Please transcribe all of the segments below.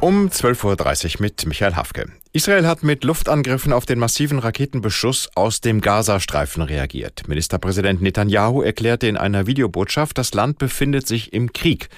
Um 12.30 Uhr mit Michael Hafke. Israel hat mit Luftangriffen auf den massiven Raketenbeschuss aus dem Gazastreifen reagiert. Ministerpräsident Netanyahu erklärte in einer Videobotschaft, das Land befindet sich im Krieg.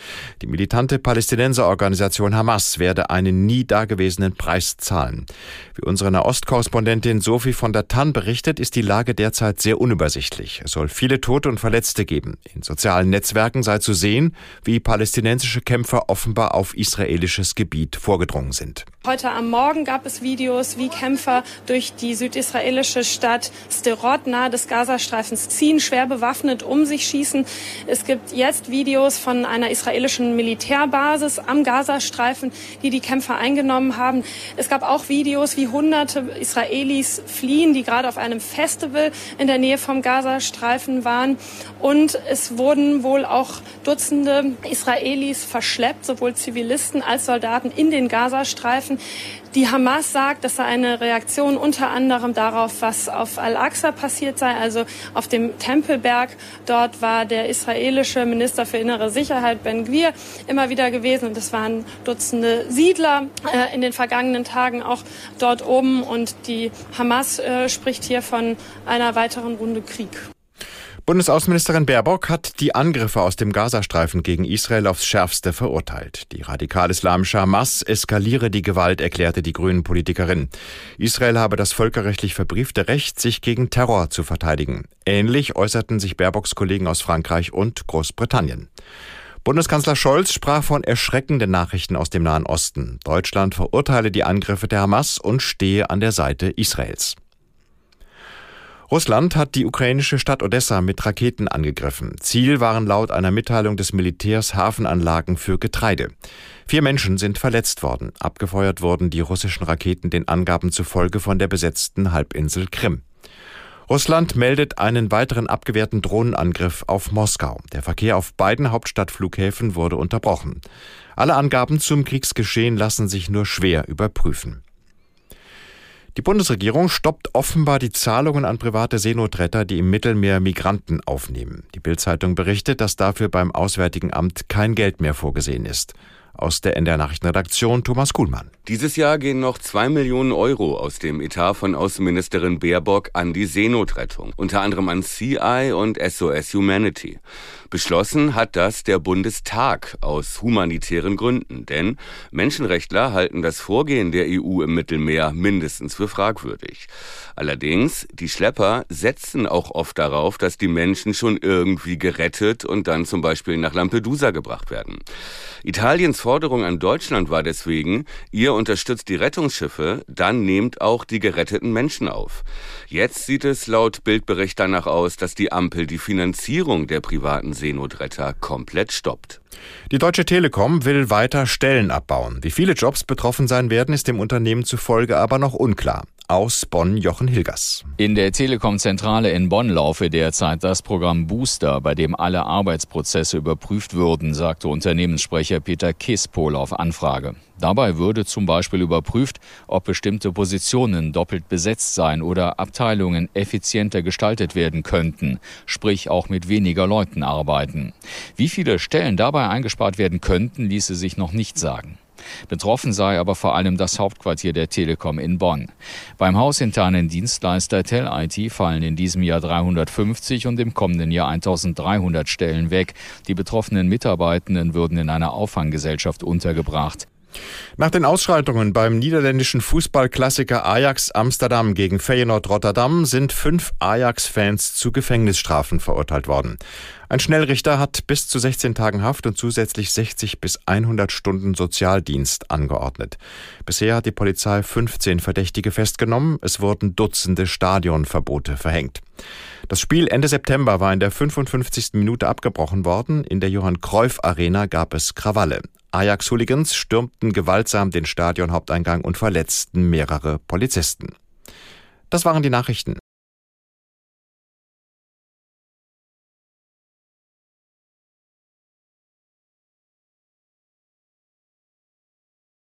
Die militante Palästinenserorganisation Hamas werde einen nie dagewesenen Preis zahlen. Wie unsere Nahostkorrespondentin Sophie von der Tann berichtet, ist die Lage derzeit sehr unübersichtlich. Es soll viele Tote und Verletzte geben. In sozialen Netzwerken sei zu sehen, wie palästinensische Kämpfer offenbar auf israelisches Gebiet vorgedrungen sind. Heute am Morgen gab es Videos, wie Kämpfer durch die südisraelische Stadt Sderot nahe des Gazastreifens ziehen, schwer bewaffnet um sich schießen. Es gibt jetzt Videos von einer israelischen Militärbasis am Gazastreifen, die die Kämpfer eingenommen haben. Es gab auch Videos, wie hunderte Israelis fliehen, die gerade auf einem Festival in der Nähe vom Gazastreifen waren. Und es wurden wohl auch Dutzende Israelis verschleppt, sowohl Zivilisten als Soldaten in den Gazastreifen. Die Hamas sagt, das sei eine Reaktion unter anderem darauf, was auf Al-Aqsa passiert sei, also auf dem Tempelberg. Dort war der israelische Minister für innere Sicherheit Ben Gwir immer wieder gewesen und es waren Dutzende Siedler äh, in den vergangenen Tagen auch dort oben und die Hamas äh, spricht hier von einer weiteren Runde Krieg. Bundesaußenministerin Baerbock hat die Angriffe aus dem Gazastreifen gegen Israel aufs Schärfste verurteilt. Die radikal-islamische Hamas eskaliere die Gewalt, erklärte die Grünen-Politikerin. Israel habe das völkerrechtlich verbriefte Recht, sich gegen Terror zu verteidigen. Ähnlich äußerten sich Baerbocks Kollegen aus Frankreich und Großbritannien. Bundeskanzler Scholz sprach von erschreckenden Nachrichten aus dem Nahen Osten. Deutschland verurteile die Angriffe der Hamas und stehe an der Seite Israels. Russland hat die ukrainische Stadt Odessa mit Raketen angegriffen. Ziel waren laut einer Mitteilung des Militärs Hafenanlagen für Getreide. Vier Menschen sind verletzt worden. Abgefeuert wurden die russischen Raketen den Angaben zufolge von der besetzten Halbinsel Krim. Russland meldet einen weiteren abgewehrten Drohnenangriff auf Moskau. Der Verkehr auf beiden Hauptstadtflughäfen wurde unterbrochen. Alle Angaben zum Kriegsgeschehen lassen sich nur schwer überprüfen. Die Bundesregierung stoppt offenbar die Zahlungen an private Seenotretter, die im Mittelmeer Migranten aufnehmen. Die Bildzeitung berichtet, dass dafür beim Auswärtigen Amt kein Geld mehr vorgesehen ist. Aus der NDR Nachrichtenredaktion Thomas Kuhlmann. Dieses Jahr gehen noch zwei Millionen Euro aus dem Etat von Außenministerin Baerbock an die Seenotrettung, unter anderem an CI und SOS Humanity. Beschlossen hat das der Bundestag aus humanitären Gründen, denn Menschenrechtler halten das Vorgehen der EU im Mittelmeer mindestens für fragwürdig. Allerdings, die Schlepper setzen auch oft darauf, dass die Menschen schon irgendwie gerettet und dann zum Beispiel nach Lampedusa gebracht werden. Italiens Forderung an Deutschland war deswegen, ihr unterstützt die Rettungsschiffe, dann nehmt auch die geretteten Menschen auf. Jetzt sieht es laut Bildbericht danach aus, dass die Ampel die Finanzierung der privaten Seenotretter komplett stoppt. Die Deutsche Telekom will weiter Stellen abbauen. Wie viele Jobs betroffen sein werden, ist dem Unternehmen zufolge aber noch unklar. Aus Bonn Jochen Hilgers. In der Telekom-Zentrale in Bonn laufe derzeit das Programm Booster, bei dem alle Arbeitsprozesse überprüft würden, sagte Unternehmenssprecher Peter Kispol auf Anfrage. Dabei würde zum Beispiel überprüft, ob bestimmte Positionen doppelt besetzt seien oder Abteilungen effizienter gestaltet werden könnten, sprich auch mit weniger Leuten arbeiten. Wie viele Stellen dabei eingespart werden könnten, ließe sich noch nicht sagen. Betroffen sei aber vor allem das Hauptquartier der Telekom in Bonn. Beim hausinternen Dienstleister TelIT fallen in diesem Jahr 350 und im kommenden Jahr 1300 Stellen weg. Die betroffenen Mitarbeitenden würden in einer Auffanggesellschaft untergebracht. Nach den Ausschreitungen beim niederländischen Fußballklassiker Ajax Amsterdam gegen Feyenoord Rotterdam sind fünf Ajax-Fans zu Gefängnisstrafen verurteilt worden. Ein Schnellrichter hat bis zu 16 Tagen Haft und zusätzlich 60 bis 100 Stunden Sozialdienst angeordnet. Bisher hat die Polizei 15 Verdächtige festgenommen. Es wurden Dutzende Stadionverbote verhängt. Das Spiel Ende September war in der 55. Minute abgebrochen worden. In der Johann Cruyff Arena gab es Krawalle. Ajax-Hooligans stürmten gewaltsam den Stadionhaupteingang und verletzten mehrere Polizisten. Das waren die Nachrichten.